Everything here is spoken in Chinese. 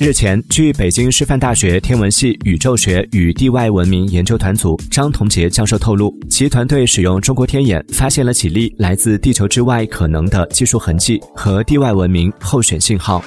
日前据北京师范大学天文系宇宙学与地外文明研究团组张同杰教授透露其团队使用中国天眼发现了几例来自地球之外可能的技术痕迹和地外文明候选信号。